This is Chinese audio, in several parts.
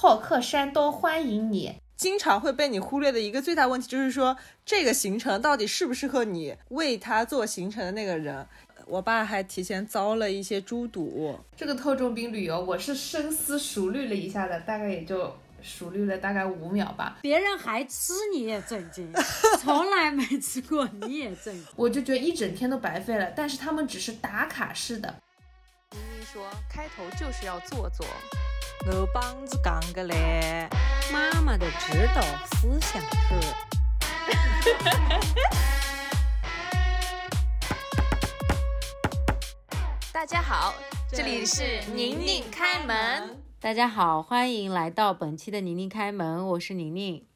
好客山东欢迎你。经常会被你忽略的一个最大问题就是说，这个行程到底适不适合你为他做行程的那个人。我爸还提前遭了一些猪肚。这个特种兵旅游，我是深思熟虑了一下的，大概也就熟虑了大概五秒吧。别人还吃你也震惊，从来没吃过你也震惊。我就觉得一整天都白费了，但是他们只是打卡式的。明明说，开头就是要做作。我帮子讲个嘞，妈妈的指导思想是。大家好，这里是宁宁开门。大家好，欢迎来到本期的宁宁开门，我是宁宁，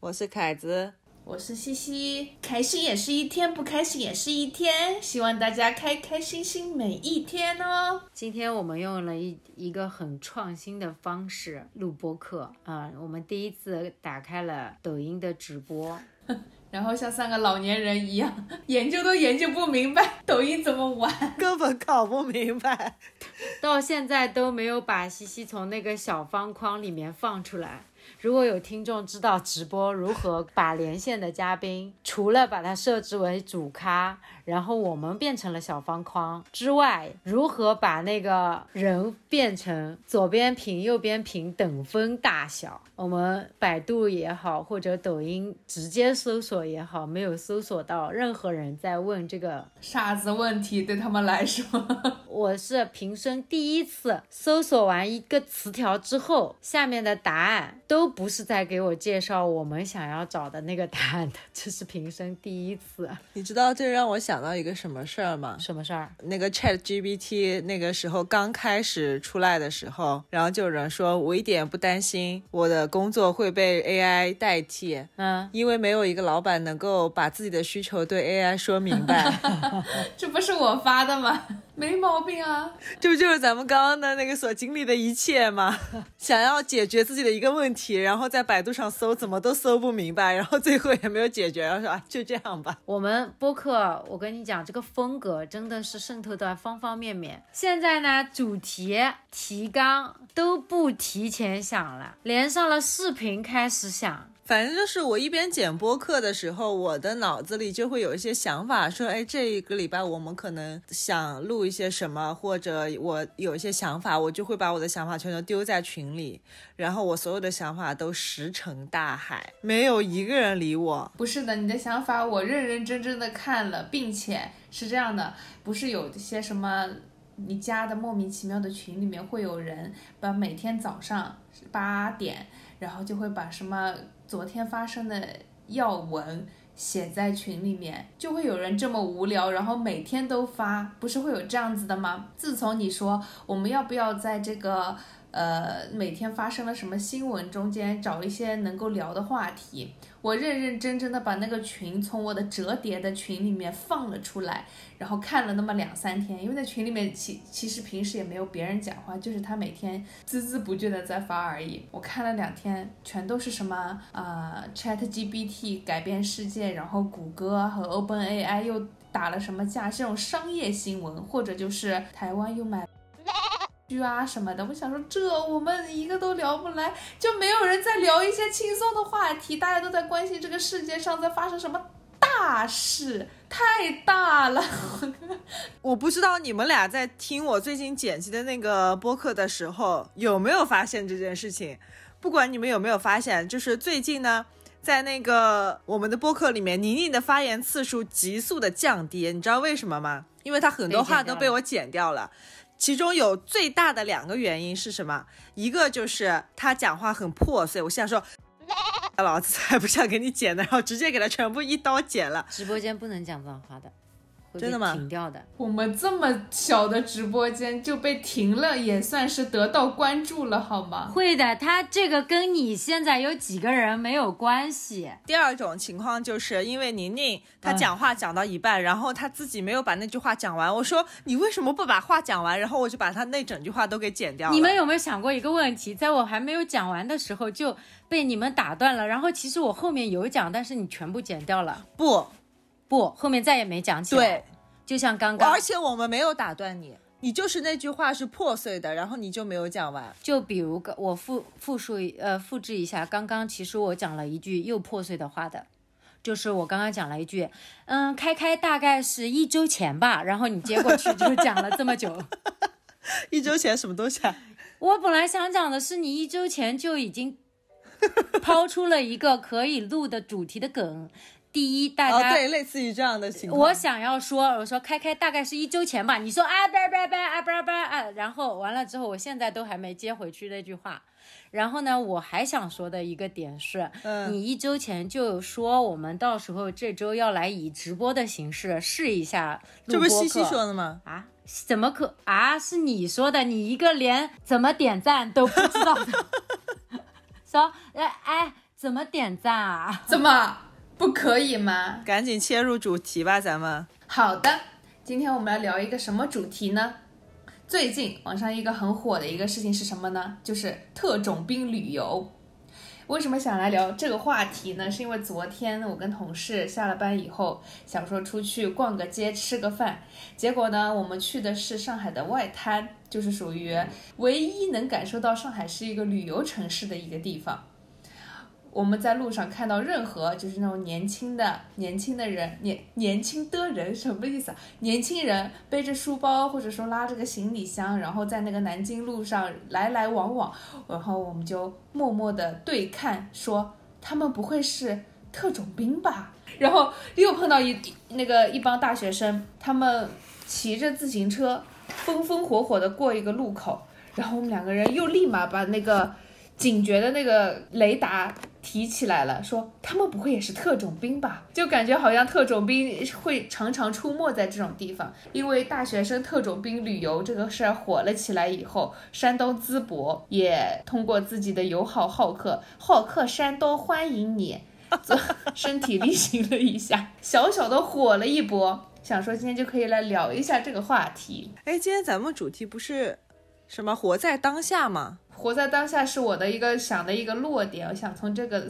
我是凯子。我是西西，开心也是一天，不开心也是一天。希望大家开开心心每一天哦。今天我们用了一一个很创新的方式录播课啊，我们第一次打开了抖音的直播，然后像三个老年人一样，研究都研究不明白抖音怎么玩，根本搞不明白，到现在都没有把西西从那个小方框里面放出来。如果有听众知道直播如何把连线的嘉宾，除了把它设置为主咖，然后我们变成了小方框之外，如何把那个人变成左边屏、右边屏等分大小？我们百度也好，或者抖音直接搜索也好，没有搜索到任何人在问这个傻子问题。对他们来说，我是平生第一次搜索完一个词条之后，下面的答案都不是在给我介绍我们想要找的那个答案的，这是平生第一次。你知道这让我想到一个什么事儿吗？什么事儿？那个 Chat GPT 那个时候刚开始出来的时候，然后就有人说我一点不担心我的工作会被 AI 代替，嗯，因为没有一个老板能够把自己的需求对 AI 说明白。这不是我发的吗？没毛病啊，这不就是咱们刚刚的那个所经历的一切吗？想要解决自己的一个问题，然后在百度上搜，怎么都搜不明白，然后最后也没有解决，然后说啊，就这样吧。我们播客，我跟你讲，这个风格真的是渗透到方方面面。现在呢，主题、提纲都不提前想了，连上了视频开始想。反正就是我一边剪播客的时候，我的脑子里就会有一些想法，说，哎，这一个礼拜我们可能想录一些什么，或者我有一些想法，我就会把我的想法全都丢在群里，然后我所有的想法都石沉大海，没有一个人理我。不是的，你的想法我认认真真的看了，并且是这样的，不是有一些什么你加的莫名其妙的群里面会有人把每天早上八点，然后就会把什么。昨天发生的要闻写在群里面，就会有人这么无聊，然后每天都发，不是会有这样子的吗？自从你说我们要不要在这个呃每天发生了什么新闻中间找一些能够聊的话题。我认认真真的把那个群从我的折叠的群里面放了出来，然后看了那么两三天，因为在群里面其其实平时也没有别人讲话，就是他每天孜孜不倦的在发而已。我看了两天，全都是什么啊，Chat GPT 改变世界，然后谷歌和 Open AI 又打了什么架，这种商业新闻，或者就是台湾又买。啊什么的，我想说这我们一个都聊不来，就没有人在聊一些轻松的话题，大家都在关心这个世界上在发生什么大事，太大了。我不知道你们俩在听我最近剪辑的那个播客的时候有没有发现这件事情。不管你们有没有发现，就是最近呢，在那个我们的播客里面，宁宁的发言次数急速的降低，你知道为什么吗？因为她很多话都被我剪掉了。其中有最大的两个原因是什么？一个就是他讲话很破碎，我现在说，老子才不想给你剪呢，然后直接给他全部一刀剪了。直播间不能讲脏话的。真的吗？停掉的。我们这么小的直播间就被停了，也算是得到关注了，好吗？会的，他这个跟你现在有几个人没有关系。第二种情况就是因为宁宁她讲话讲到一半，然后她自己没有把那句话讲完。我说你为什么不把话讲完？然后我就把她那整句话都给剪掉了。你们有没有想过一个问题？在我还没有讲完的时候就被你们打断了，然后其实我后面有讲，但是你全部剪掉了。不。不，后面再也没讲起来。对，就像刚刚，而且我们没有打断你。你就是那句话是破碎的，然后你就没有讲完。就比如个我复复述呃复制一下，刚刚其实我讲了一句又破碎的话的，就是我刚刚讲了一句，嗯，开开大概是一周前吧，然后你接过去就讲了这么久。一周前什么东西啊？我本来想讲的是你一周前就已经抛出了一个可以录的主题的梗。第一，大哦，家、对，类似于这样的情况。我想要说，我说开开大概是一周前吧，你说啊叭叭叭啊叭叭啊，然后完了之后，我现在都还没接回去那句话。然后呢，我还想说的一个点是，嗯你一周前就说我们到时候这周要来以直播的形式试一下录这不西西说的吗？啊？怎么可啊？是你说的，你一个连怎么点赞都不知道的，说哎哎，怎么点赞啊？怎么不可以吗？赶紧切入主题吧，咱们。好的，今天我们来聊一个什么主题呢？最近网上一个很火的一个事情是什么呢？就是特种兵旅游。为什么想来聊这个话题呢？是因为昨天我跟同事下了班以后，想说出去逛个街、吃个饭，结果呢，我们去的是上海的外滩，就是属于唯一能感受到上海是一个旅游城市的一个地方。我们在路上看到任何就是那种年轻的年轻的人，年年轻的人什么意思啊？年轻人背着书包或者说拉着个行李箱，然后在那个南京路上来来往往，然后我们就默默的对看，说他们不会是特种兵吧？然后又碰到一那个一帮大学生，他们骑着自行车风风火火的过一个路口，然后我们两个人又立马把那个警觉的那个雷达提起来了，说他们不会也是特种兵吧？就感觉好像特种兵会常常出没在这种地方，因为大学生特种兵旅游这个事儿火了起来以后，山东淄博也通过自己的友好好客，好客山东欢迎你，做身体力行了一下，小小的火了一波。想说今天就可以来聊一下这个话题。哎，今天咱们主题不是什么活在当下吗？活在当下是我的一个想的一个落点，我想从这个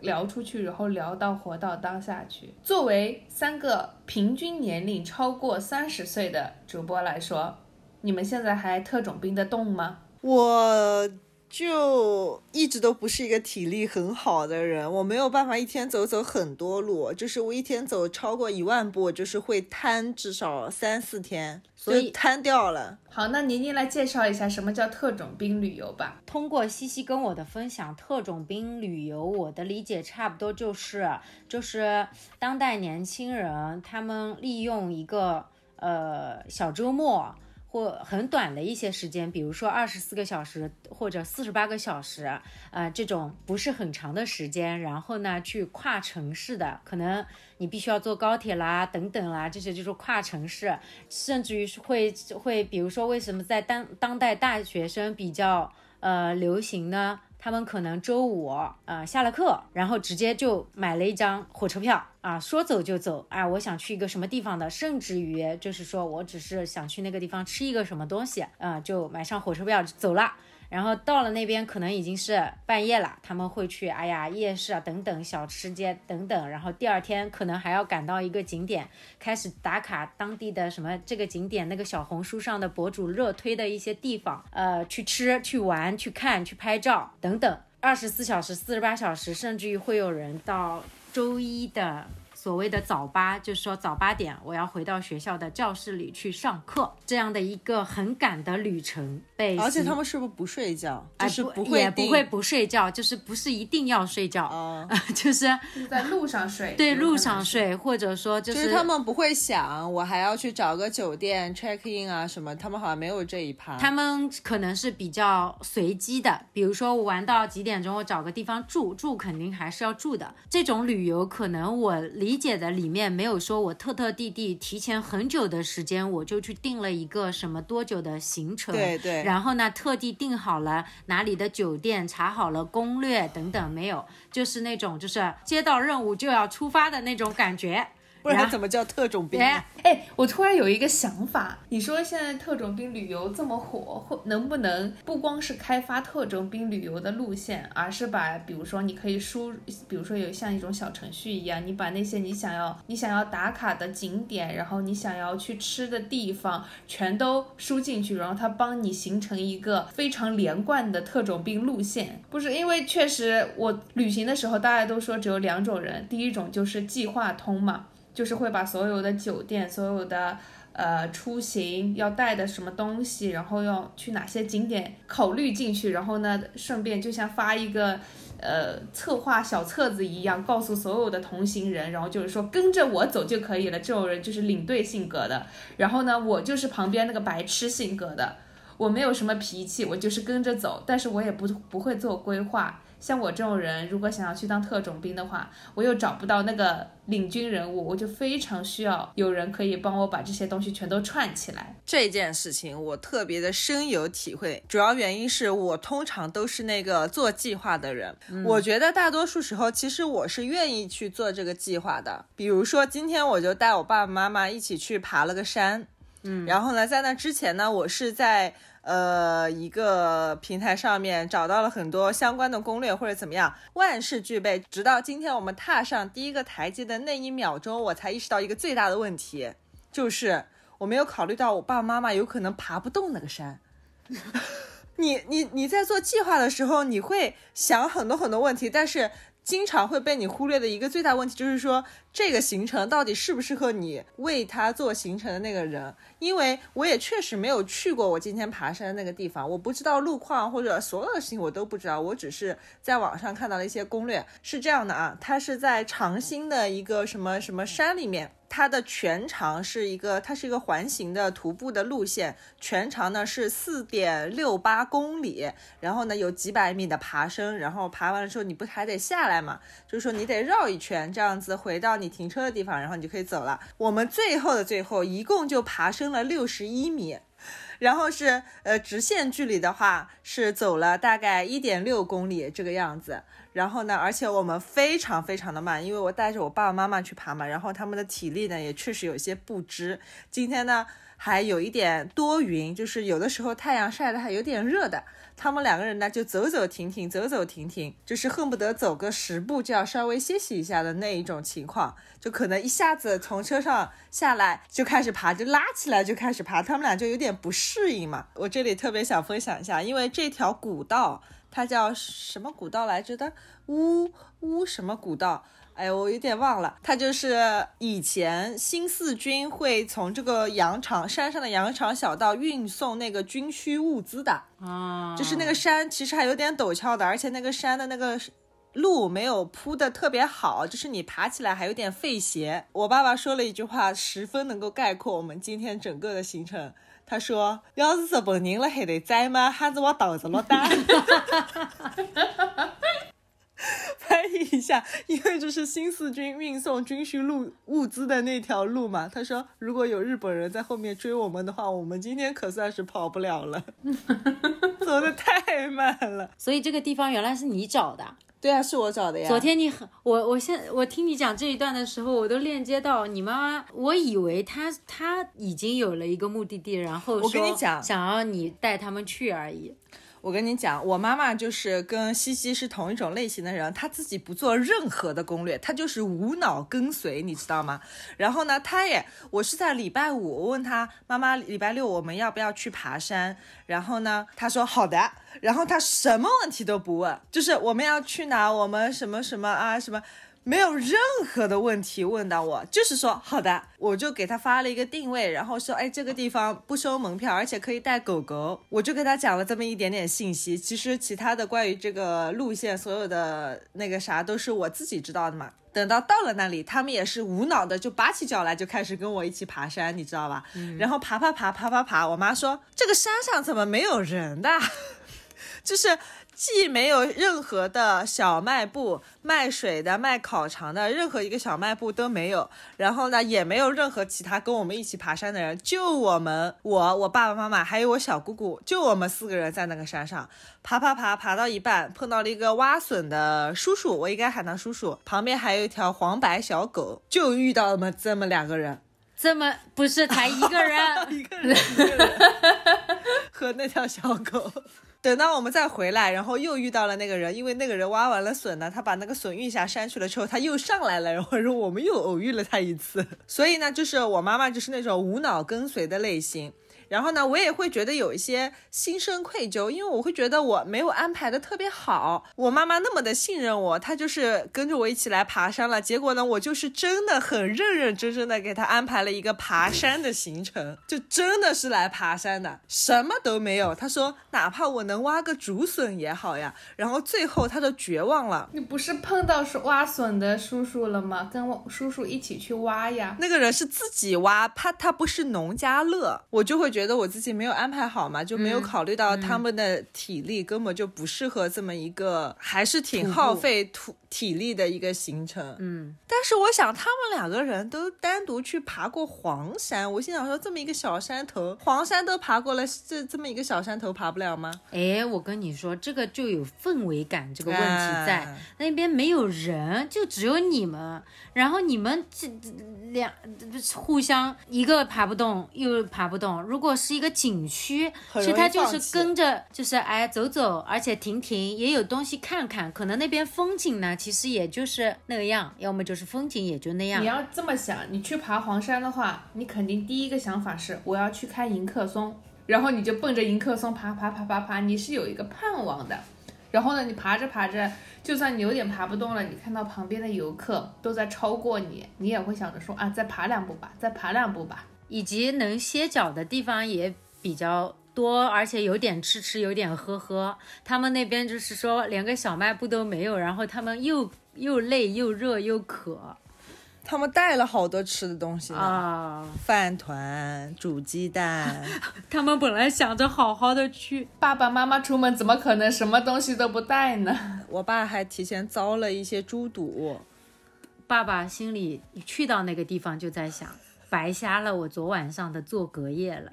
聊出去，然后聊到活到当下去。作为三个平均年龄超过三十岁的主播来说，你们现在还特种兵的动吗？我就一直都不是一个体力很好的人，我没有办法一天走走很多路，就是我一天走超过一万步，就是会瘫至少三四天，所以瘫掉了。好，那宁宁来介绍一下什么叫特种兵旅游吧。通过西西跟我的分享，特种兵旅游，我的理解差不多就是，就是当代年轻人他们利用一个呃小周末或很短的一些时间，比如说二十四个小时或者四十八个小时，啊，这种不是很长的时间，然后呢去跨城市的，可能你必须要坐高铁啦，等等啦，这些就是跨城市，甚至于是会会，比如说为什么在当当代大学生比较呃流行呢？他们可能周五啊下了课，然后直接就买了一张火车票啊，说走就走啊，我想去一个什么地方的，甚至于就是说我只是想去那个地方吃一个什么东西啊，就买上火车票走了。然后到了那边可能已经是半夜了，他们会去哎呀夜市啊等等小吃街等等，然后第二天可能还要赶到一个景点，开始打卡当地的什么这个景点那个小红书上的博主热推的一些地方，呃，去吃、去玩、去看、去拍照等等，二十四小时、四十八小时，甚至于会有人到周一的。所谓的早八，就是说早八点我要回到学校的教室里去上课，这样的一个很赶的旅程被而且他们是不是不睡觉？哎就是不会定也不会不睡觉，就是不是一定要睡觉，哦，就是在路上睡，对路。上睡，或者说就就是是他们不会想我还要去找个酒店 check in 啊什么，他们好像没有这一趴。他们可能是比较随机的，比如说我玩到几点钟，我找个地方住，住肯定还是要住的。这种旅游可能我理解的里面没有说我特特地地提前很久的时间我就去定了一个什么多久的行程，对对然后呢特地订好了哪里的酒店，查好了攻略等等，没有，就是那种就是接到任务就要出发的那种感觉。不然怎么叫特种兵哎，我突然有一个想法，你说现在特种兵旅游这么火，会能不能不光是开发特种兵旅游的路线，而是把，比如说你可以输，比如说有像一种小程序一样，你把那些你想要你想要打卡的景点，然后你想要去吃的地方，全都输进去，然后它帮你形成一个非常连贯的特种兵路线。不是因为确实我旅行的时候，大家都说只有两种人，第一种就是计划通嘛。就是会把所有的酒店、所有的呃出行要带的什么东西，然后要去哪些景点考虑进去，然后呢，顺便就像发一个呃策划小册子一样，告诉所有的同行人，然后就是说跟着我走就可以了。这种人就是领队性格的，然后呢，我就是旁边那个白痴性格的，我没有什么脾气，我就是跟着走，但是我也不不会做规划。像我这种人，如果想要去当特种兵的话，我又找不到那个领军人物，我就非常需要有人可以帮我把这些东西全都串起来。这件事情我特别的深有体会，主要原因是我通常都是那个做计划的人。我觉得大多数时候，其实我是愿意去做这个计划的。比如说今天我就带我爸爸妈妈一起去爬了个山，嗯，然后呢，在那之前呢，我是在。呃，一个平台上面找到了很多相关的攻略或者怎么样，万事俱备，直到今天我们踏上第一个台阶的那一秒钟，我才意识到一个最大的问题，就是我没有考虑到我爸爸妈妈有可能爬不动那个山。你你你在做计划的时候，你会想很多很多问题，但是。经常会被你忽略的一个最大问题，就是说这个行程到底适不适合你为他做行程的那个人？因为我也确实没有去过我今天爬山的那个地方，我不知道路况或者所有的事情我都不知道，我只是在网上看到了一些攻略。是这样的啊，它是在长兴的一个什么什么山里面。它的全长是一个，它是一个环形的徒步的路线，全长呢是四点六八公里，然后呢有几百米的爬升，然后爬完了之后你不还得下来嘛？就是说你得绕一圈，这样子回到你停车的地方，然后你就可以走了。我们最后的最后一共就爬升了六十一米。然后是呃直线距离的话是走了大概一点六公里这个样子，然后呢，而且我们非常非常的慢，因为我带着我爸爸妈妈去爬嘛，然后他们的体力呢也确实有些不支。今天呢还有一点多云，就是有的时候太阳晒的还有点热的。他们两个人呢，就走走停停，走走停停，就是恨不得走个十步就要稍微歇息一下的那一种情况，就可能一下子从车上下来就开始爬，就拉起来就开始爬，他们俩就有点不适应嘛。我这里特别想分享一下，因为这条古道它叫什么古道来着的？乌乌什么古道？哎，我有点忘了，他就是以前新四军会从这个羊场山上的羊场小道运送那个军需物资的啊，就是那个山其实还有点陡峭的，而且那个山的那个路没有铺的特别好，就是你爬起来还有点费鞋。我爸爸说了一句话，十分能够概括我们今天整个的行程。他说：“要是日本人了还得栽吗？还是我倒着了担？” 翻译一下，因为这是新四军运送军需路物资的那条路嘛。他说，如果有日本人在后面追我们的话，我们今天可算是跑不了了，走的太慢了。所以这个地方原来是你找的？对啊，是我找的呀。昨天你很我，我现我听你讲这一段的时候，我都链接到你妈妈。我以为她她已经有了一个目的地，然后我跟你讲，想要你带他们去而已。我我跟你讲，我妈妈就是跟西西是同一种类型的人，她自己不做任何的攻略，她就是无脑跟随，你知道吗？然后呢，她也，我是在礼拜五，我问她妈妈，礼拜六我们要不要去爬山？然后呢，她说好的，然后她什么问题都不问，就是我们要去哪，我们什么什么啊什么。没有任何的问题问到我，就是说好的，我就给他发了一个定位，然后说，哎，这个地方不收门票，而且可以带狗狗，我就给他讲了这么一点点信息。其实其他的关于这个路线，所有的那个啥都是我自己知道的嘛。等到到了那里，他们也是无脑的就拔起脚来就开始跟我一起爬山，你知道吧？然后爬爬爬爬爬爬，我妈说这个山上怎么没有人的？就是。既没有任何的小卖部卖水的、卖烤肠的，任何一个小卖部都没有。然后呢，也没有任何其他跟我们一起爬山的人，就我们，我、我爸爸妈妈还有我小姑姑，就我们四个人在那个山上爬爬爬，爬到一半碰到了一个挖笋的叔叔，我应该喊他叔叔，旁边还有一条黄白小狗，就遇到了这么两个人。这么不是才 一个人，一个人，一个人和那条小狗。等到我们再回来，然后又遇到了那个人，因为那个人挖完了笋呢，他把那个笋运下山去了之后，他又上来了，然后我们又偶遇了他一次。所以呢，就是我妈妈就是那种无脑跟随的类型。然后呢，我也会觉得有一些心生愧疚，因为我会觉得我没有安排的特别好。我妈妈那么的信任我，她就是跟着我一起来爬山了。结果呢，我就是真的很认认真真的给她安排了一个爬山的行程，就真的是来爬山的，什么都没有。她说，哪怕我能挖个竹笋也好呀。然后最后她都绝望了。你不是碰到是挖笋的叔叔了吗？跟叔叔一起去挖呀。那个人是自己挖，他他不是农家乐，我就会。觉得我自己没有安排好嘛，就没有考虑到他们的体力，根本就不适合这么一个，还是挺耗费土体力的一个行程。嗯，但是我想他们两个人都单独去爬过黄山，我心想说这么一个小山头，黄山都爬过了，这这么一个小山头爬不了吗？哎，我跟你说，这个就有氛围感这个问题在那边没有人，就只有你们，然后你们这两互相一个爬不动又爬不动，如果。如果是一个景区，其实它就是跟着，就是哎走走，而且停停，也有东西看看。可能那边风景呢，其实也就是那个样，要么就是风景也就那样。你要这么想，你去爬黄山的话，你肯定第一个想法是我要去看迎客松，然后你就奔着迎客松爬爬爬爬爬，你是有一个盼望的。然后呢，你爬着爬着，就算你有点爬不动了，你看到旁边的游客都在超过你，你也会想着说啊，再爬两步吧，再爬两步吧。以及能歇脚的地方也比较多，而且有点吃吃，有点喝喝。他们那边就是说连个小卖部都没有，然后他们又又累又热又渴，他们带了好多吃的东西啊，饭团、煮鸡蛋。他们本来想着好好的去，爸爸妈妈出门怎么可能什么东西都不带呢？我爸还提前遭了一些猪肚，爸爸心里去到那个地方就在想。白瞎了我昨晚上的做隔夜了。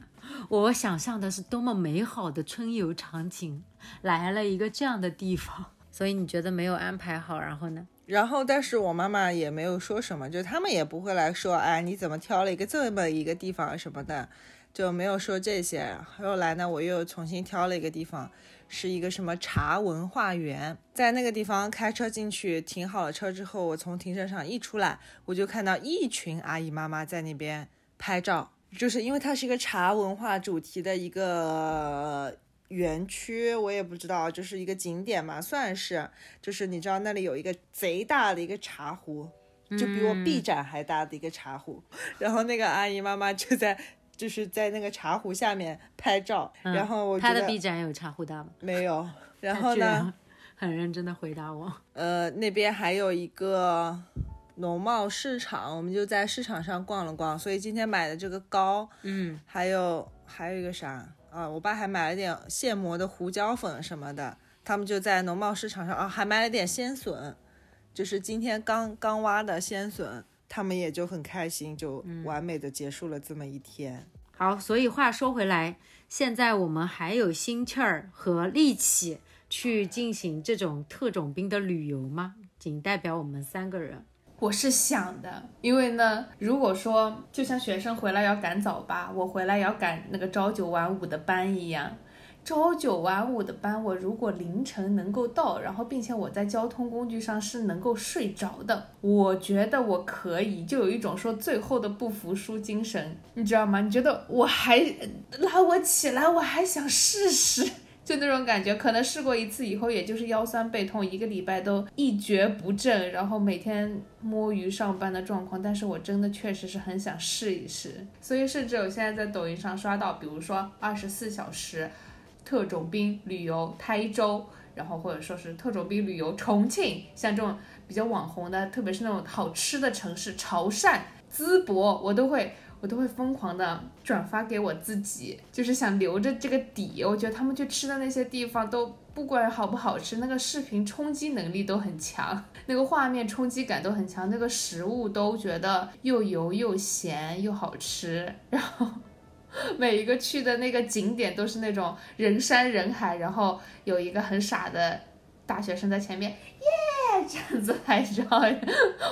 我想象的是多么美好的春游场景，来了一个这样的地方。所以你觉得没有安排好，然后呢？然后，但是我妈妈也没有说什么，就他们也不会来说，哎，你怎么挑了一个这么一个地方什么的，就没有说这些。后来呢，我又重新挑了一个地方。是一个什么茶文化园，在那个地方开车进去，停好了车之后，我从停车场一出来，我就看到一群阿姨妈妈在那边拍照，就是因为它是一个茶文化主题的一个园区，我也不知道，就是一个景点嘛，算是，就是你知道那里有一个贼大的一个茶壶，就比我臂展还大的一个茶壶，然后那个阿姨妈妈就在。就是在那个茶壶下面拍照，然后我他的 B 站有茶壶大吗？没有。然后呢？很认真的回答我。呃，那边还有一个农贸市场，我们就在市场上逛了逛。所以今天买的这个糕，嗯，还有还有一个啥啊？我爸还买了点现磨的胡椒粉什么的。他们就在农贸市场上啊，还买了点鲜笋，就是今天刚刚挖的鲜笋。他们也就很开心，就完美的结束了这么一天。好，所以话说回来，现在我们还有心气儿和力气去进行这种特种兵的旅游吗？仅代表我们三个人。我是想的，因为呢，如果说就像学生回来要赶早八，我回来要赶那个朝九晚五的班一样。朝九晚五的班，我如果凌晨能够到，然后并且我在交通工具上是能够睡着的，我觉得我可以，就有一种说最后的不服输精神，你知道吗？你觉得我还拉我起来，我还想试试，就那种感觉。可能试过一次以后，也就是腰酸背痛，一个礼拜都一蹶不振，然后每天摸鱼上班的状况。但是我真的确实是很想试一试，所以甚至我现在在抖音上刷到，比如说二十四小时。特种兵旅游台州，然后或者说是特种兵旅游重庆，像这种比较网红的，特别是那种好吃的城市，潮汕、淄博，我都会我都会疯狂的转发给我自己，就是想留着这个底。我觉得他们去吃的那些地方都不管好不好吃，那个视频冲击能力都很强，那个画面冲击感都很强，那个食物都觉得又油又咸又好吃，然后 每一个去的那个景点都是那种人山人海，然后有一个很傻的大学生在前面，耶，这样子拍照，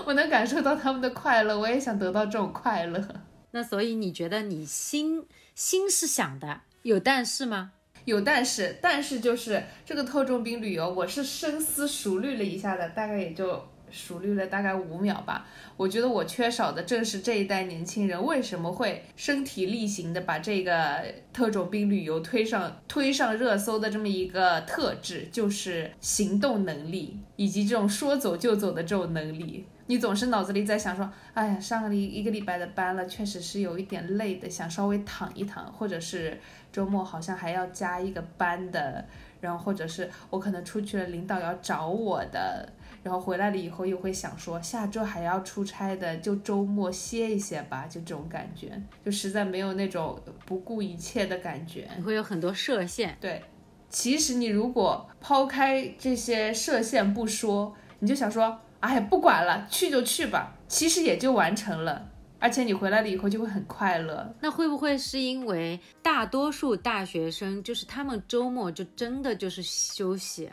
我能感受到他们的快乐，我也想得到这种快乐。那所以你觉得你心心是想的，有但是吗？有但是，但是就是这个特种兵旅游，我是深思熟虑了一下的，大概也就熟虑了大概五秒吧。我觉得我缺少的正是这一代年轻人为什么会身体力行的把这个特种兵旅游推上推上热搜的这么一个特质，就是行动能力以及这种说走就走的这种能力。你总是脑子里在想说，哎呀，上个礼一个礼拜的班了，确实是有一点累的，想稍微躺一躺，或者是周末好像还要加一个班的，然后或者是我可能出去了，领导要找我的，然后回来了以后又会想说，下周还要出差的，就周末歇一歇吧，就这种感觉，就实在没有那种不顾一切的感觉。你会有很多设限。对，其实你如果抛开这些设限不说，你就想说。哎呀，不管了，去就去吧。其实也就完成了，而且你回来了以后就会很快乐。那会不会是因为大多数大学生就是他们周末就真的就是休息，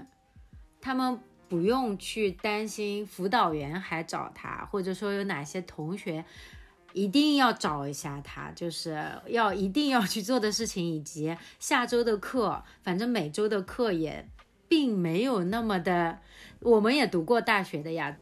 他们不用去担心辅导员还找他，或者说有哪些同学一定要找一下他，就是要一定要去做的事情，以及下周的课，反正每周的课也并没有那么的。我们也读过大学的呀，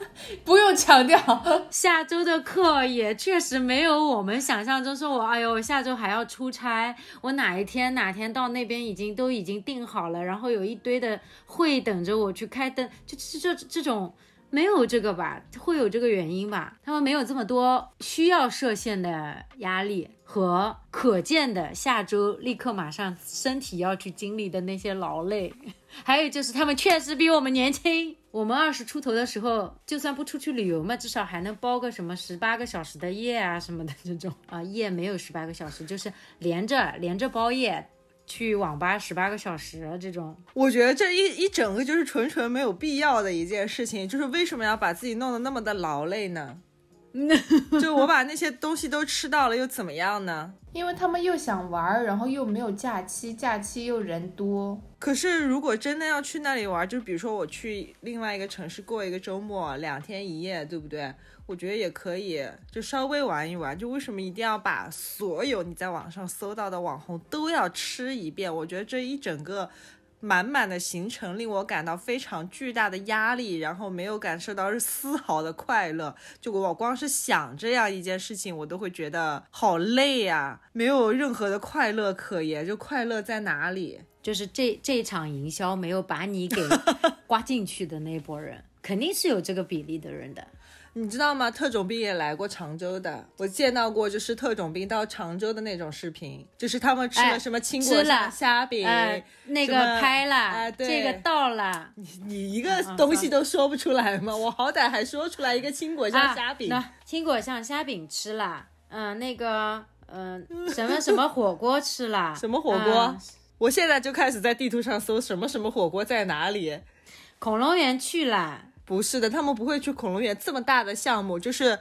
不用强调。下周的课也确实没有我们想象中说，我哎呦，下周还要出差，我哪一天哪天到那边已经都已经定好了，然后有一堆的会等着我去开灯，就这这这种没有这个吧，会有这个原因吧？他们没有这么多需要设限的压力和可见的下周立刻马上身体要去经历的那些劳累。还有就是，他们确实比我们年轻。我们二十出头的时候，就算不出去旅游嘛，至少还能包个什么十八个小时的夜啊什么的这种 啊，夜没有十八个小时，就是连着连着包夜，去网吧十八个小时这种。我觉得这一一整个就是纯纯没有必要的一件事情，就是为什么要把自己弄得那么的劳累呢？就我把那些东西都吃到了，又怎么样呢？因为他们又想玩，然后又没有假期，假期又人多。可是如果真的要去那里玩，就比如说我去另外一个城市过一个周末，两天一夜，对不对？我觉得也可以，就稍微玩一玩。就为什么一定要把所有你在网上搜到的网红都要吃一遍？我觉得这一整个。满满的行程令我感到非常巨大的压力，然后没有感受到是丝毫的快乐。就我光是想这样一件事情，我都会觉得好累呀，没有任何的快乐可言。就快乐在哪里？就是这这场营销没有把你给 刮进去的那波人，肯定是有这个比例的人的。你知道吗？特种兵也来过常州的，我见到过，就是特种兵到常州的那种视频，就是他们吃了什么青果虾饼，那个拍了，这个到了，你你一个东西都说不出来吗？我好歹还说出来一个青果酱虾饼，青果酱虾饼吃了，嗯，那个，嗯，什么什么火锅吃了，什么火锅？我现在就开始在地图上搜什么什么火锅在哪里，恐龙园去了。不是的，他们不会去恐龙园这么大的项目，就是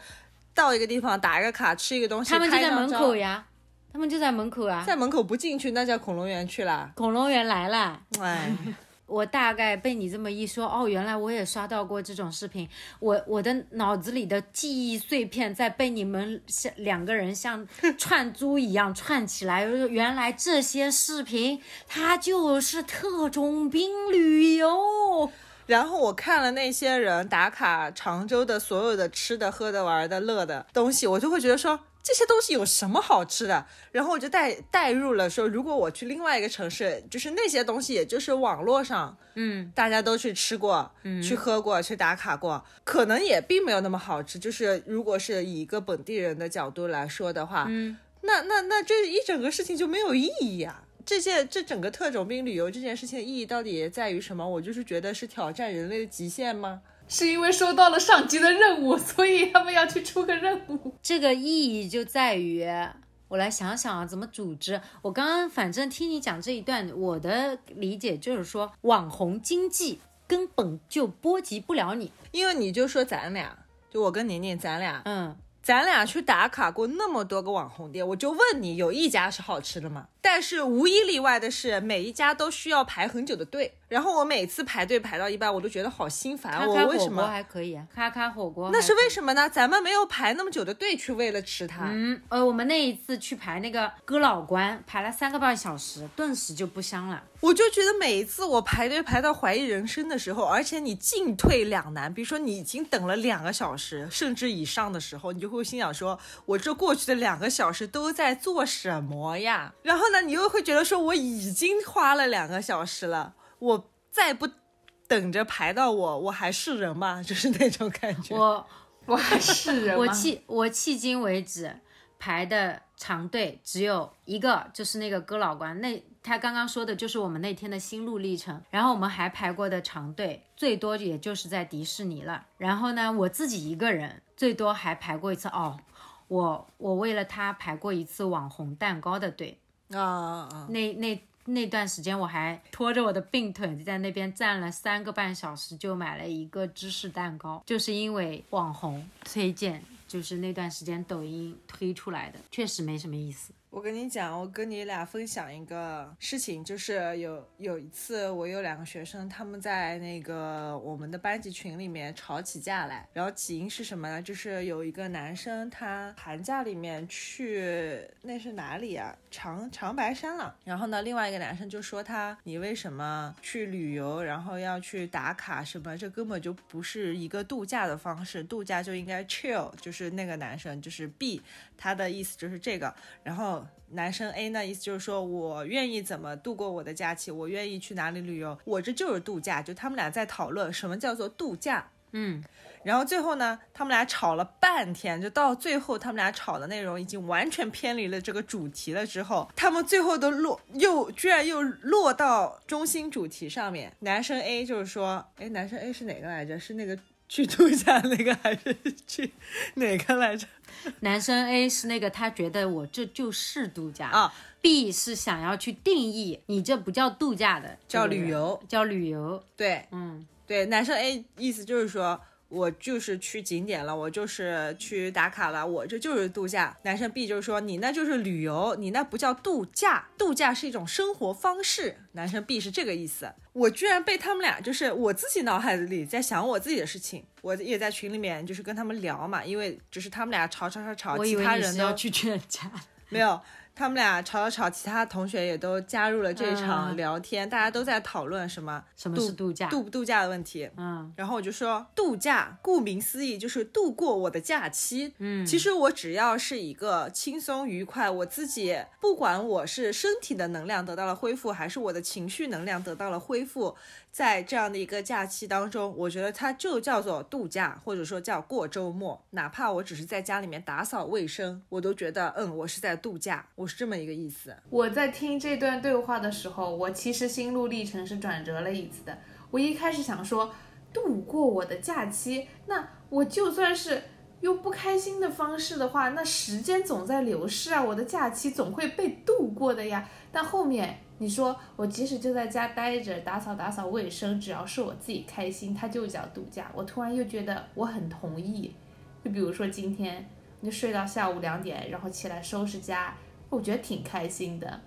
到一个地方打一个卡，吃一个东西，他们就在门口呀，他们就在门口啊，在门口不进去，那叫恐龙园去了。恐龙园来了，哎，我大概被你这么一说，哦，原来我也刷到过这种视频，我我的脑子里的记忆碎片在被你们像两个人像串珠一样串起来，原来这些视频它就是特种兵旅游。然后我看了那些人打卡常州的所有的吃的、喝的、玩的、乐的东西，我就会觉得说这些东西有什么好吃的？然后我就带带入了说，如果我去另外一个城市，就是那些东西，也就是网络上，嗯，大家都去吃过，嗯，去喝过，去打卡过，可能也并没有那么好吃。就是如果是以一个本地人的角度来说的话，嗯，那那那这一整个事情就没有意义呀。这件这整个特种兵旅游这件事情的意义到底在于什么？我就是觉得是挑战人类的极限吗？是因为收到了上级的任务，所以他们要去出个任务。这个意义就在于，我来想想啊，怎么组织。我刚刚反正听你讲这一段，我的理解就是说，网红经济根本就波及不了你。因为你就说咱俩，就我跟宁宁，咱俩，嗯，咱俩去打卡过那么多个网红店，我就问你，有一家是好吃的吗？但是无一例外的是，每一家都需要排很久的队。然后我每次排队排到一半，我都觉得好心烦。我为什么？还可以啊，咔咔火锅那是为什么呢？咱们没有排那么久的队去为了吃它。嗯，呃，我们那一次去排那个哥老关，排了三个半小时，顿时就不香了。我就觉得每一次我排队排到怀疑人生的时候，而且你进退两难，比如说你已经等了两个小时甚至以上的时候，你就会心想说，我这过去的两个小时都在做什么呀？然后呢，你又会觉得说，我已经花了两个小时了，我再不等着排到我，我还是人吗？就是那种感觉。我我还是人吗？我迄我迄今为止排的长队只有一个，就是那个哥老关。那他刚刚说的就是我们那天的心路历程。然后我们还排过的长队，最多也就是在迪士尼了。然后呢，我自己一个人最多还排过一次哦。我我为了他排过一次网红蛋糕的队，啊啊！那那那段时间我还拖着我的病腿在那边站了三个半小时，就买了一个芝士蛋糕，就是因为网红推荐，就是那段时间抖音推出来的，确实没什么意思。我跟你讲，我跟你俩分享一个事情，就是有有一次，我有两个学生，他们在那个我们的班级群里面吵起架来，然后起因是什么呢？就是有一个男生他寒假里面去那是哪里啊？长长白山了。然后呢，另外一个男生就说他你为什么去旅游，然后要去打卡什么？这根本就不是一个度假的方式，度假就应该 chill。就是那个男生就是 B，他的意思就是这个，然后。男生 A 呢，意思就是说我愿意怎么度过我的假期，我愿意去哪里旅游，我这就是度假。就他们俩在讨论什么叫做度假，嗯，然后最后呢，他们俩吵了半天，就到最后他们俩吵的内容已经完全偏离了这个主题了。之后他们最后都落又居然又落到中心主题上面。男生 A 就是说，哎，男生 A 是哪个来着？是那个去度假那个还是去哪个来着？男生 A 是那个他觉得我这就是度假啊，B 是想要去定义你这不叫度假的，叫旅游，叫旅游。对，嗯，对，男生 A 意思就是说。我就是去景点了，我就是去打卡了，我这就是度假。男生 B 就是说，你那就是旅游，你那不叫度假，度假是一种生活方式。男生 B 是这个意思。我居然被他们俩，就是我自己脑海子里在想我自己的事情，我也在群里面就是跟他们聊嘛，因为就是他们俩吵吵吵吵，其他人都去劝架。没有，他们俩吵吵吵，其他同学也都加入了这场嗯聊天，大家都在讨论什么什么是度假？度不度假的问题。嗯然后我就说，度假顾名思义就是度过我的假期。嗯，其实我只要是一个轻松愉快，我自己不管我是身体的能量得到了恢复，还是我的情绪能量得到了恢复，在这样的一个假期当中，我觉得它就叫做度假，或者说叫过周末。哪怕我只是在家里面打扫卫生，我都觉得，嗯，我是在度假，我是这么一个意思。我在听这段对话的时候，我其实心路历程是转折了一次的。我一开始想说，度过我的假期，那我就算是用不开心的方式的话，那时间总在流逝啊，我的假期总会被度过的呀。但后面你说我即使就在家待着，打扫打扫卫生，只要是我自己开心，它就叫度假。我突然又觉得我很同意。就比如说今天你就睡到下午两点，然后起来收拾家，我觉得挺开心的。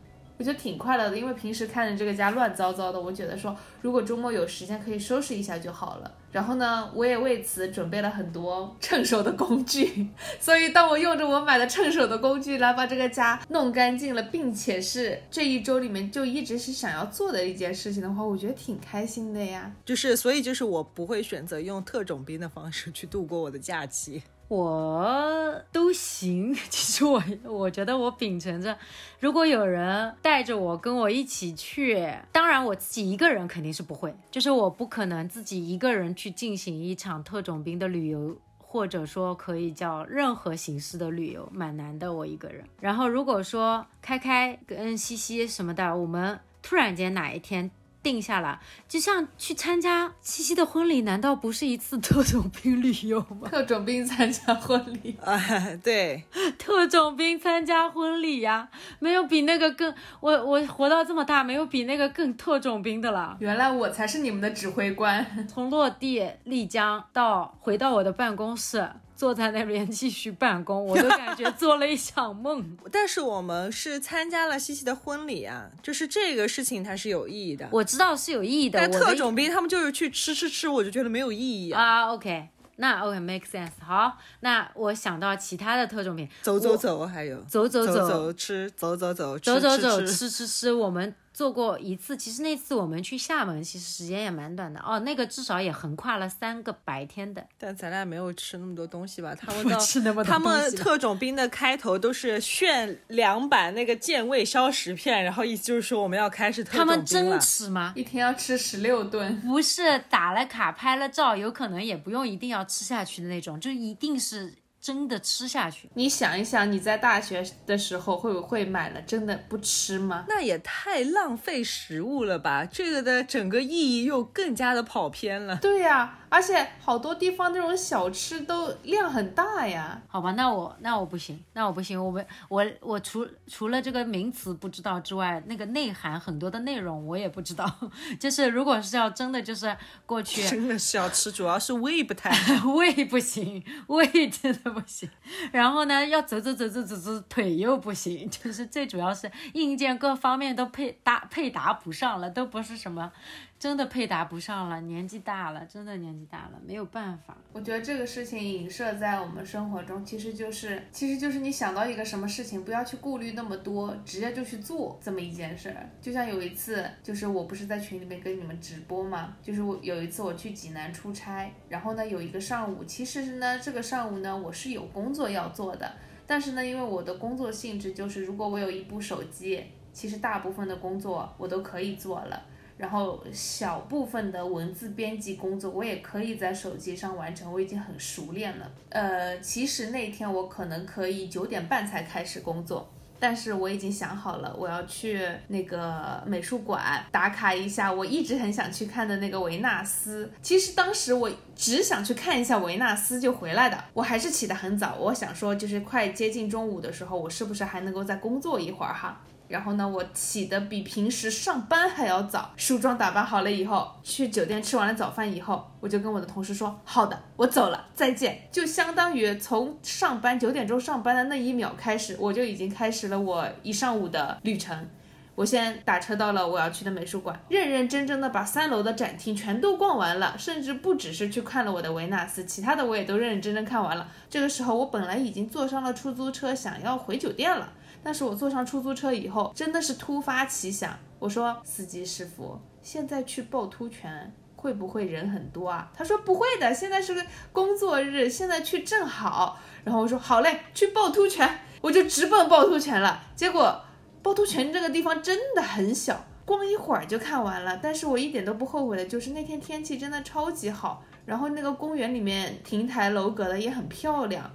我觉得挺快乐的，因为平时看着这个家乱糟糟的，我觉得说如果周末有时间可以收拾一下就好了。然后呢，我也为此准备了很多趁手的工具，所以当我用着我买的趁手的工具来把这个家弄干净了，并且是这一周里面就一直是想要做的一件事情的话，我觉得挺开心的呀。就是，所以就是我不会选择用特种兵的方式去度过我的假期。我都行。其实我我觉得我秉承着，如果有人带着我跟我一起去，当然我自己一个人肯定是不会，就是我不可能自己一个人去进行一场特种兵的旅游。或者说可以叫任何形式的旅游，蛮难的，我一个人。然后如果说开开跟西西什么的，我们突然间哪一天定下了，就像去参加七夕的婚礼，难道不是一次特种兵旅游吗？特种兵参加婚礼，哎，对，特种兵参加婚礼呀、没有比那个更我我活到这么大，没有比那个更特种兵的了。原来我才是你们的指挥官。从落地丽江到回到我的办公室，坐在那边继续办公，我都感觉做了一场梦。但是我们是参加了西西的婚礼啊，就是这个事情它是有意义的。我知道是有意义的，但特种兵他们就是去吃吃吃，我就觉得没有意义啊。啊，OK，那 OK make sense。好，那我想到其他的特种兵，走走走，还有走走走走吃，走走走，走走走，吃吃吃吃吃，我们做过一次。其实那次我们去厦门，其实时间也蛮短的哦。那个至少也横跨了三个白天的。但咱俩没有吃那么多东西吧？他们到吃那么多他们东西吧特种兵的开头都是炫两版那个健胃消食片，然后意思就是说我们要开始特他们真。吃吗？一天要吃十六顿，不是打了卡拍了照，有可能也不用一定要吃下去的那种，就一定是真的吃下去。你想一想，你在大学的时候会不会买了真的不吃吗？那也太浪费食物了吧！这个的整个意义又更加的跑偏了。对呀、而且好多地方那种小吃都量很大呀。好吧，那我那我不行，那我不行，我们我我除除了这个名词不知道之外，那个内涵很多的内容我也不知道。就是如果是要真的就是过去真的是要吃，主要是胃不太 胃不行，胃真的不行。然后呢，要走走走走走走，腿又不行，就是最主要是硬件各方面都配搭配搭不上了，都不是什么真的配搭不上了，年纪大了，真的年纪大了，没有办法。我觉得这个事情影射在我们生活中，其实就是，其实就是你想到一个什么事情，不要去顾虑那么多，直接就去做这么一件事儿。就像有一次，就是我不是在群里面跟你们直播嘛，就是我有一次我去济南出差，然后呢有一个上午，其实呢这个上午呢我是有工作要做的，但是呢因为我的工作性质就是，如果我有一部手机，其实大部分的工作我都可以做了。然后小部分的文字编辑工作，我也可以在手机上完成，我已经很熟练了。呃，其实那天我可能可以九点半才开始工作，但是我已经想好了，我要去那个美术馆打卡一下我一直很想去看的那个维纳斯。其实当时我只想去看一下维纳斯就回来的，我还是起得很早，我想说就是快接近中午的时候，我是不是还能够再工作一会儿哈？然后呢，我起的比平时上班还要早，梳妆打扮好了以后，去酒店吃完了早饭以后，我就跟我的同事说：“好的，我走了，再见。”就相当于从上班九点钟上班的那一秒开始，我就已经开始了我一上午的旅程。我先打车到了我要去的美术馆，认认真真的把三楼的展厅全都逛完了，甚至不只是去看了我的维纳斯，其他的我也都认认真真看完了。这个时候，我本来已经坐上了出租车，想要回酒店了。但是我坐上出租车以后，真的是突发奇想，我说司机师傅，现在去趵突泉会不会人很多啊？他说不会的，现在是个工作日，现在去正好。然后我说好嘞，去趵突泉，我就直奔趵突泉了。结果趵突泉这个地方真的很小，逛一会儿就看完了。但是我一点都不后悔的，就是那天天气真的超级好，然后那个公园里面亭台楼阁的也很漂亮。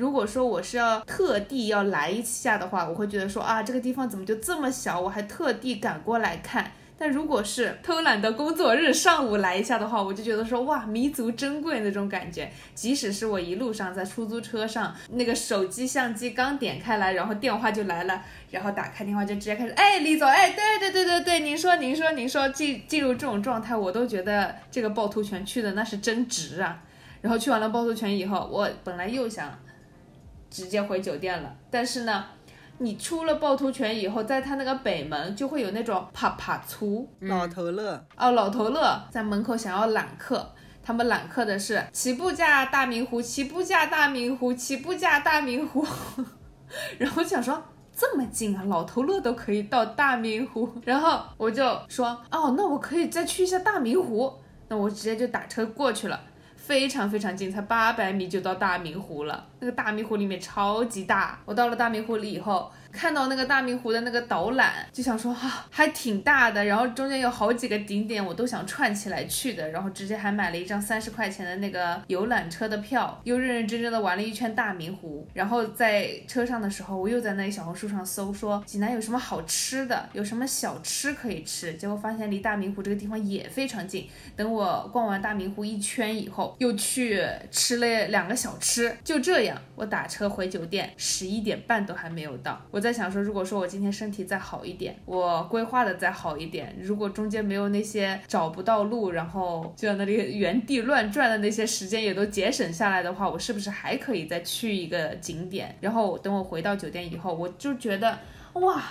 如果说我是要特地要来一下的话，我会觉得说啊，这个地方怎么就这么小，我还特地赶过来看。但如果是偷懒的工作日上午来一下的话，我就觉得说哇，弥足珍贵那种感觉。即使是我一路上在出租车上，那个手机相机刚点开来，然后电话就来了，然后打开电话就直接开始，哎，李总，哎，对对对对对，您说您说您说，进进入这种状态，我都觉得这个趵突泉去的那是真值啊。然后去完了趵突泉以后，我本来又想直接回酒店了，但是呢。你出了趵突泉以后，在它那个北门就会有那种啪啪粗老头乐，哦，老头乐在门口想要揽客，他们揽客的是起步价大明湖，起步价大明湖，起步价大明湖。然后想说这么近啊，老头乐都可以到大明湖，然后我就说哦，那我可以再去一下大明湖，那我直接就打车过去了。非常非常近，才八百米就到大明湖了。那个大明湖里面超级大。我到了大明湖里以后，看到那个大明湖的那个导览，就想说啊，还挺大的，然后中间有好几个景点，我都想串起来去的，然后直接还买了一张三十块钱的那个游览车的票，又认认真真的玩了一圈大明湖。然后在车上的时候，我又在那个小红书上搜，说济南有什么好吃的，有什么小吃可以吃，结果发现离大明湖这个地方也非常近。等我逛完大明湖一圈以后，又去吃了两个小吃，就这样，我打车回酒店，十一点半都还没有到。我我在想说，如果说我今天身体再好一点，我规划的再好一点，如果中间没有那些找不到路，然后就在那里原地乱转的那些时间也都节省下来的话，我是不是还可以再去一个景点？然后等我回到酒店以后，我就觉得哇。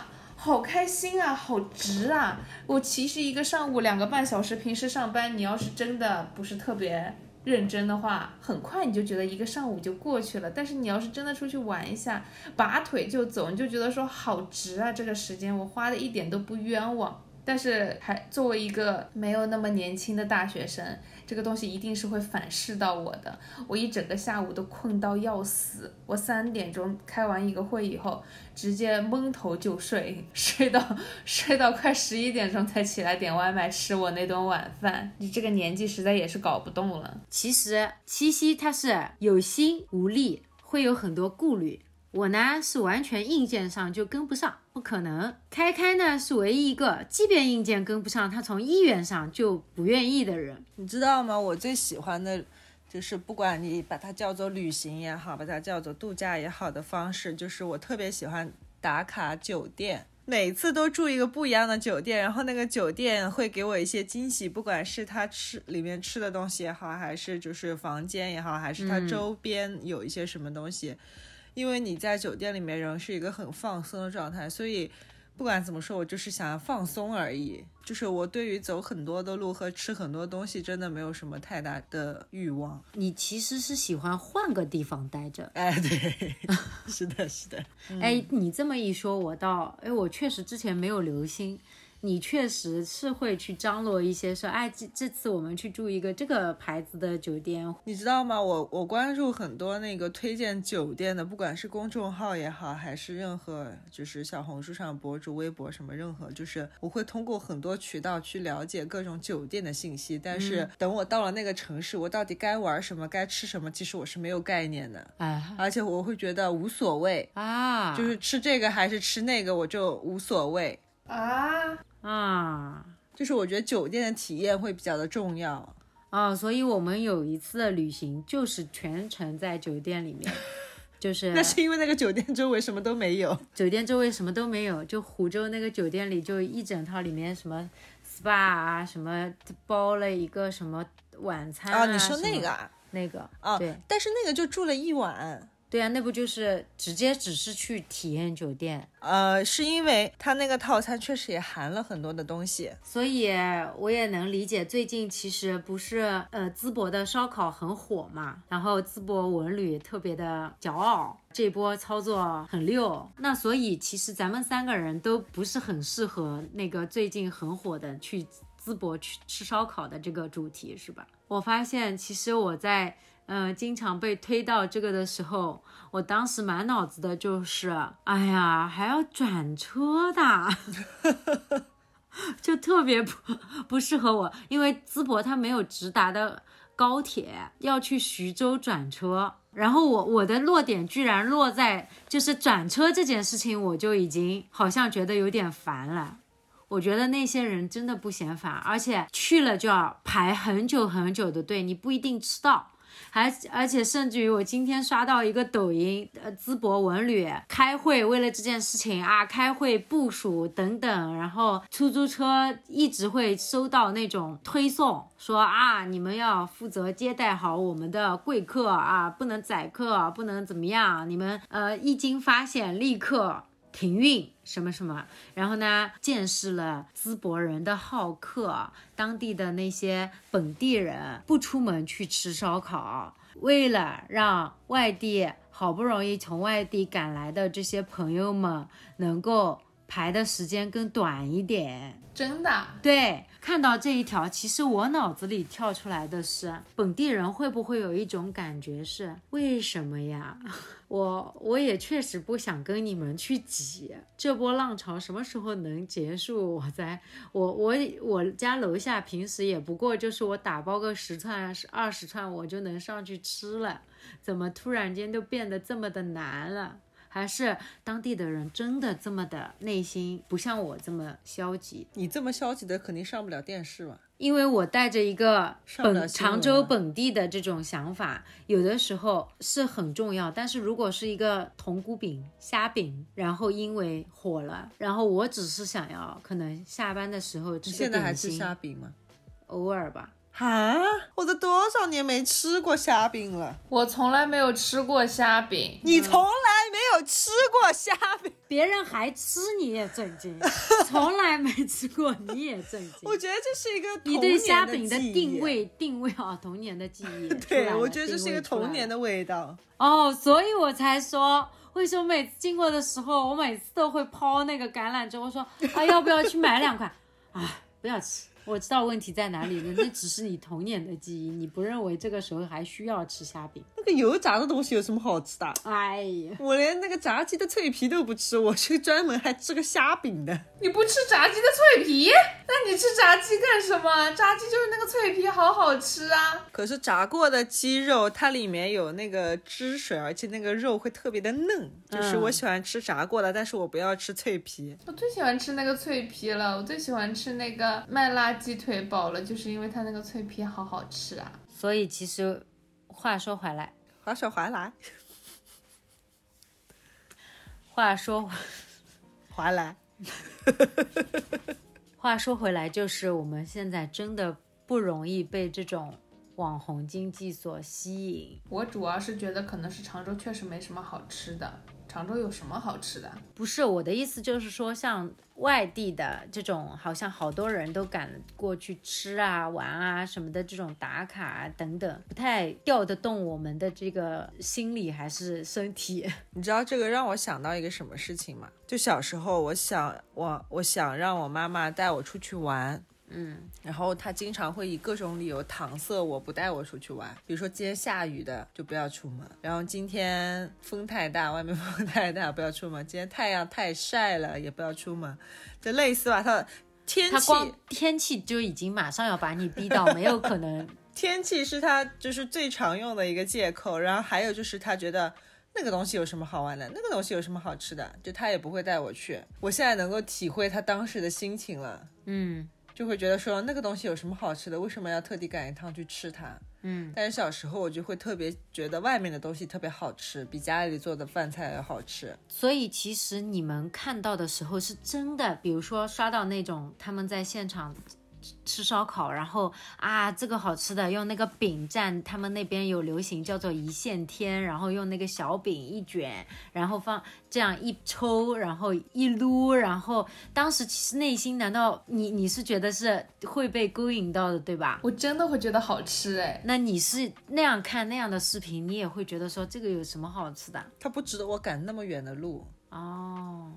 好开心啊，好值啊！我其实一个上午两个半小时，平时上班，你要是真的不是特别认真的话，很快你就觉得一个上午就过去了。但是你要是真的出去玩一下，拔腿就走，你就觉得说好值啊，这个时间我花的一点都不冤枉。但是还作为一个没有那么年轻的大学生，这个东西一定是会反噬到我的。我一整个下午都困到要死，我三点钟开完一个会以后，直接蒙头就睡，睡到睡到快十一点钟才起来点外卖吃我那顿晚饭。你这个年纪实在也是搞不动了。其实七夕他是有心无力，会有很多顾虑。我呢是完全硬件上就跟不上，不可能。开开呢是唯一一个，即便硬件跟不上，他从意愿上就不愿意的人。你知道吗？我最喜欢的，就是不管你把它叫做旅行也好，把它叫做度假也好的方式，就是我特别喜欢打卡酒店，每次都住一个不一样的酒店，然后那个酒店会给我一些惊喜，不管是他吃里面吃的东西也好，还是就是房间也好，还是它周边有一些什么东西。因为你在酒店里面仍是一个很放松的状态，所以不管怎么说，我就是想要放松而已。就是我对于走很多的路和吃很多东西，真的没有什么太大的欲望。你其实是喜欢换个地方待着。哎，对，是的，是的。哎，你这么一说，我倒，哎，我确实之前没有留心。你确实是会去张罗一些，说，哎，这这次我们去住一个这个牌子的酒店，你知道吗？我我关注很多那个推荐酒店的，不管是公众号也好，还是任何就是小红书上博主、微博什么，任何就是我会通过很多渠道去了解各种酒店的信息。但是等我到了那个城市，我到底该玩什么、该吃什么，其实我是没有概念的。哎，而且我会觉得无所谓啊，就是吃这个还是吃那个，我就无所谓啊。啊，就是我觉得酒店的体验会比较的重要啊，所以我们有一次的旅行就是全程在酒店里面，就是那是因为那个酒店周围什么都没有，酒店周围什么都没有，就湖州那个酒店里就一整套里面什么 SPA 啊，什么包了一个什么晚餐啊，你说那个啊，那个啊，对，但是那个就住了一晚。对啊，那不就是直接只是去体验酒店？呃，是因为它那个套餐确实也含了很多的东西，所以我也能理解。最近其实不是呃淄博的烧烤很火嘛，然后淄博文旅特别的骄傲，这波操作很溜。那所以其实咱们三个人都不是很适合那个最近很火的去淄博去吃烧烤的这个主题，是吧？我发现其实我在。嗯，经常被推到这个的时候，我当时满脑子的就是，哎呀，还要转车的，就特别不不适合我，因为淄博它没有直达的高铁，要去徐州转车，然后我我的落点居然落在就是转车这件事情，我就已经好像觉得有点烦了。我觉得那些人真的不嫌烦，而且去了就要排很久很久的队，你不一定吃到。还而且甚至于我今天刷到一个抖音，呃，淄博文旅开会，为了这件事情啊，开会部署等等，然后出租车一直会收到那种推送，说啊，你们要负责接待好我们的贵客啊，不能宰客，不能怎么样，你们呃一经发现立刻。停运什么什么，然后呢，见识了淄博人的好客，当地的那些本地人不出门去吃烧烤，为了让外地好不容易从外地赶来的这些朋友们能够排的时间更短一点。真的，对，看到这一条，其实我脑子里跳出来的是，本地人会不会有一种感觉是，为什么呀？我我也确实不想跟你们去挤，这波浪潮什么时候能结束？我在我我我家楼下平时也不过就是我打包个十串二十串，我就能上去吃了，怎么突然间就变得这么的难了？还是当地的人真的这么的内心不像我这么消极？你这么消极的，肯定上不了电视吧。因为我带着一个本常州本地的这种想法，有的时候是很重要。但是如果是一个铜菇饼、虾饼，然后因为火了，然后我只是想要可能下班的时候吃现在还吃虾饼吗？偶尔吧。啊！我都多少年没吃过虾饼了？我从来没有吃过虾饼。你从来没有吃过虾饼？别人还吃你也震惊，从来没吃过你也震惊。我觉得这是一个你对童年虾饼的记忆定。位定位啊，童年的记忆 对，我觉得这是一个童年的味道。哦，所以我才说，为什么每次经过的时候，我每次都会抛那个橄榄枝，我说啊，要不要去买两块？啊，不要吃。我知道问题在哪里了，那只是你童年的记忆，你不认为这个时候还需要吃虾饼？那个油炸的东西有什么好吃的？哎呀，我连那个炸鸡的脆皮都不吃，我是专门还吃个虾饼的。你不吃炸鸡的脆皮，那你吃炸鸡干什么？炸鸡就是那个脆皮，好好吃啊！可是炸过的鸡肉，它里面有那个汁水，而且那个肉会特别的嫩。就是我喜欢吃炸过的，但是我不要吃脆皮。我最喜欢吃那个脆皮了，我最喜欢吃那个麦辣鸡腿堡了，就是因为它那个脆皮好好吃啊。所以其实话说回来，话说回来，话说回来。话说回来，就是我们现在真的不容易被这种网红经济所吸引。我主要是觉得可能是常州确实没什么好吃的。常州有什么好吃的？不是我的意思，就是说像外地的这种，好像好多人都赶过去吃啊、玩啊什么的，这种打卡啊等等，不太调得动我们的这个心理还是身体。你知道这个让我想到一个什么事情吗？就小时候，我想我我想让我妈妈带我出去玩，嗯，然后他经常会以各种理由搪塞我不带我出去玩，比如说今天下雨的就不要出门，然后今天风太大，外面风太大不要出门，今天太阳太晒了也不要出门，就类似吧。他天气天气就已经马上要把你逼到没有可能。天气是他就是最常用的一个借口，然后还有就是他觉得那个东西有什么好玩的，那个东西有什么好吃的，就他也不会带我去。我现在能够体会他当时的心情了，嗯就会觉得说那个东西有什么好吃的，为什么要特地赶一趟去吃它？嗯，但是小时候我就会特别觉得外面的东西特别好吃，比家里做的饭菜要好吃。所以其实你们看到的时候是真的，比如说刷到那种他们在现场吃烧烤，然后啊这个好吃的，用那个饼蘸，他们那边有流行叫做一线天，然后用那个小饼一卷，然后放这样一抽，然后一撸，然后当时其实内心难道你你是觉得是会被勾引到的，对吧？我真的会觉得好吃哎。那你是那样看那样的视频，你也会觉得说这个有什么好吃的？它不值得我赶那么远的路，哦，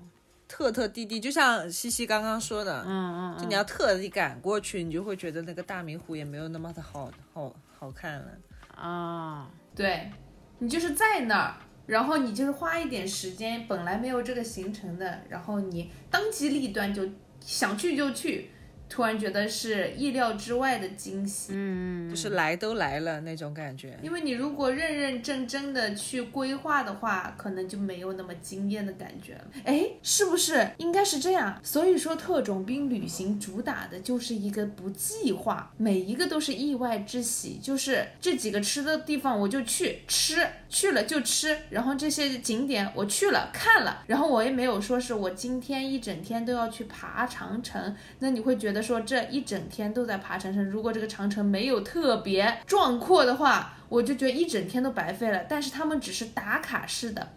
特特地地，就像西西刚刚说的，嗯嗯就你要特地赶过去，你就会觉得那个大明湖也没有那么的好好好看了。啊。对，你就是在那儿，然后你就是花一点时间，本来没有这个行程的，然后你当机立断就想去就去，突然觉得是意料之外的惊喜。嗯，就是来都来了那种感觉。因为你如果认认真真的去规划的话，可能就没有那么惊艳的感觉了。哎，是不是应该是这样？所以说，特种兵旅行主打的就是一个不计划，每一个都是意外之喜。就是这几个吃的地方我就去吃，去了就吃，然后这些景点我去了看了，然后我也没有说是我今天一整天都要去爬长城，那你会觉得说这一整天都在爬长城，如果这个长城没有特别壮阔的话，我就觉得一整天都白费了。但是他们只是打卡式的，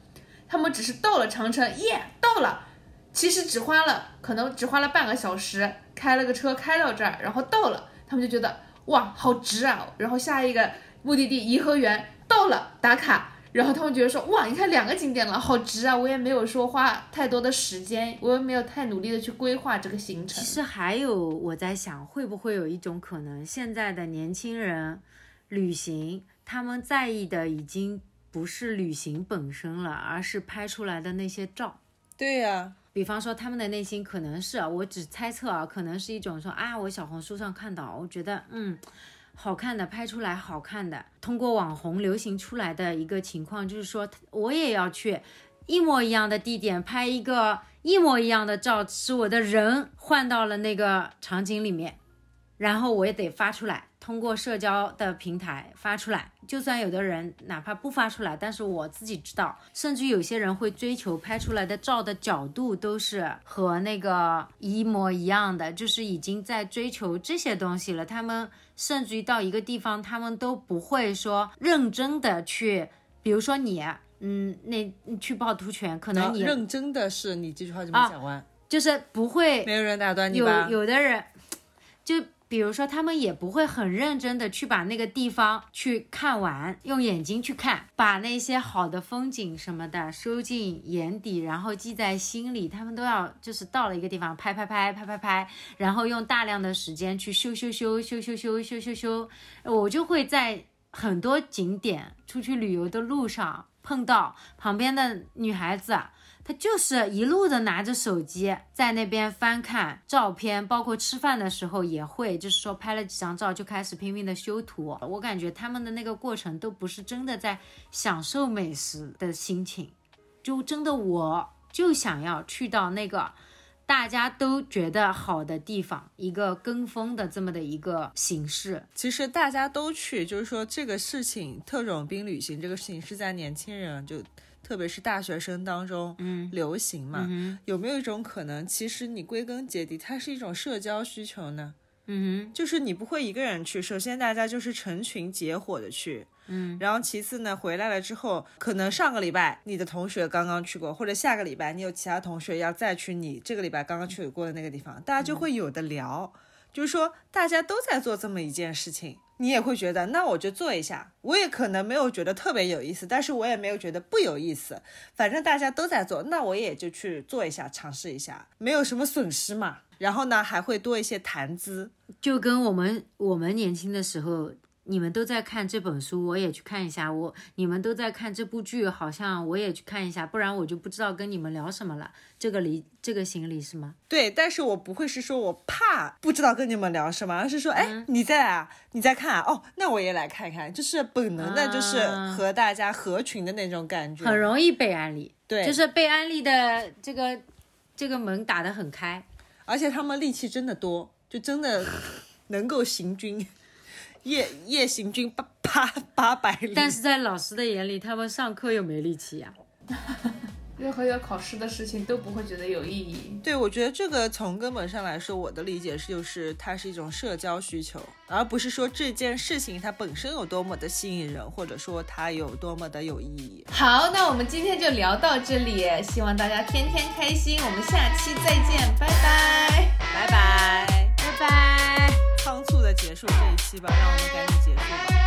他们只是到了长城，耶，到了，其实只花了可能只花了半个小时，开了个车开到这儿，然后到了，他们就觉得哇好值啊，然后下一个目的地颐和园到了打卡。然后他们觉得说，哇，你看两个景点了，好值啊！我也没有说花太多的时间，我也没有太努力的去规划这个行程其。实还有我在想，会不会有一种可能，现在的年轻人旅行，他们在意的已经不是旅行本身了，而是拍出来的那些照。对呀、比方说，他们的内心可能是，我只猜测啊，可能是一种说啊，我小红书上看到，我觉得嗯，好看的拍出来好看的，通过网红流行出来的一个情况，就是说我也要去一模一样的地点拍一个一模一样的照，是我的人换到了那个场景里面，然后我也得发出来，通过社交的平台发出来。就算有的人哪怕不发出来，但是我自己知道，甚至有些人会追求拍出来的照的角度都是和那个一模一样的，就是已经在追求这些东西了。他们甚至于到一个地方，他们都不会说认真的去，比如说你。嗯，那去趵突泉，可能你认真的是你这句话就没啊讲完，就是不会没有人打断你有吧？有的人，就比如说他们也不会很认真的去把那个地方去看完，用眼睛去看，把那些好的风景什么的收进眼底，然后记在心里。他们都要就是到了一个地方拍拍拍拍拍拍，然后用大量的时间去修修修修修修修修修。我就会在很多景点出去旅游的路上碰到旁边的女孩子。他就是一路的拿着手机在那边翻看照片，包括吃饭的时候也会，就是说拍了几张照就开始拼命的修图。我感觉他们的那个过程都不是真的在享受美食的心情，就真的我就想要去到那个大家都觉得好的地方，一个跟风的这么的一个形式。其实大家都去，就是说这个事情，特种兵旅行这个事情是在年轻人就。特别是大学生当中，嗯，流行嘛，嗯有没有一种可能，其实你归根结底，它是一种社交需求呢？嗯就是你不会一个人去，首先大家就是成群结伙的去，嗯，然后其次呢，回来了之后，可能上个礼拜你的同学刚刚去过，或者下个礼拜你有其他同学要再去你这个礼拜刚刚去过的那个地方，大家就会有的聊，就是说大家都在做这么一件事情。你也会觉得，那我就做一下。我也可能没有觉得特别有意思，但是我也没有觉得不有意思。反正大家都在做，那我也就去做一下，尝试一下，没有什么损失嘛。然后呢，还会多一些谈资。就跟我们我们年轻的时候，你们都在看这本书，我也去看一下；我你们都在看这部剧，好像我也去看一下，不然我就不知道跟你们聊什么了。这个理这个行理是吗？对，但是我不会是说我怕不知道跟你们聊什么，而是说，哎，你在啊，你在看啊，哦，那我也来看看，就是本能的，就是啊和大家合群的那种感觉。很容易被安利，对就是被安利的这个这个门打得很开。而且他们力气真的多，就真的能够行军，夜夜行军八八八百里。但是在老师的眼里，他们上课又没力气呀、任何要考试的事情都不会觉得有意义。对，我觉得这个从根本上来说，我的理解是，就是它是一种社交需求，而不是说这件事情它本身有多么的吸引人，或者说它有多么的有意义。好，那我们今天就聊到这里，希望大家天天开心，我们下期再见，拜拜。拜拜。拜拜。速的结束这一期吧，让我们赶紧结束吧。